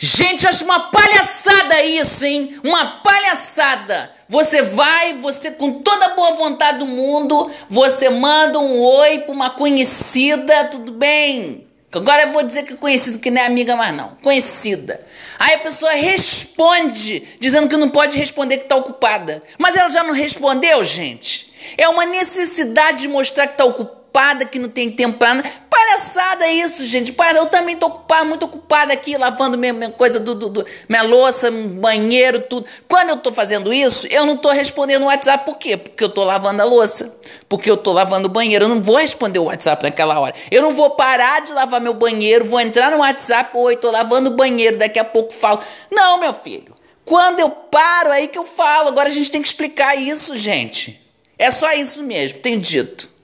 Gente, acho uma palhaçada isso, hein? Uma palhaçada. Você vai, você com toda a boa vontade do mundo, você manda um oi pra uma conhecida, tudo bem? Agora eu vou dizer que é conhecido, que não é amiga mais não. Conhecida. Aí a pessoa responde, dizendo que não pode responder que tá ocupada. Mas ela já não respondeu, gente. É uma necessidade de mostrar que tá ocupada, que não tem tempo pra nada palhaçada isso, gente. Eu também tô ocupada, muito ocupada aqui, lavando minha, minha coisa do, do, do, minha louça, banheiro, tudo. Quando eu tô fazendo isso, eu não tô respondendo o WhatsApp. Por quê? Porque eu tô lavando a louça. Porque eu tô lavando o banheiro. Eu não vou responder o WhatsApp naquela hora. Eu não vou parar de lavar meu banheiro, vou entrar no WhatsApp, oi, tô lavando o banheiro, daqui a pouco falo. Não, meu filho. Quando eu paro, aí que eu falo. Agora a gente tem que explicar isso, gente. É só isso mesmo, tem dito.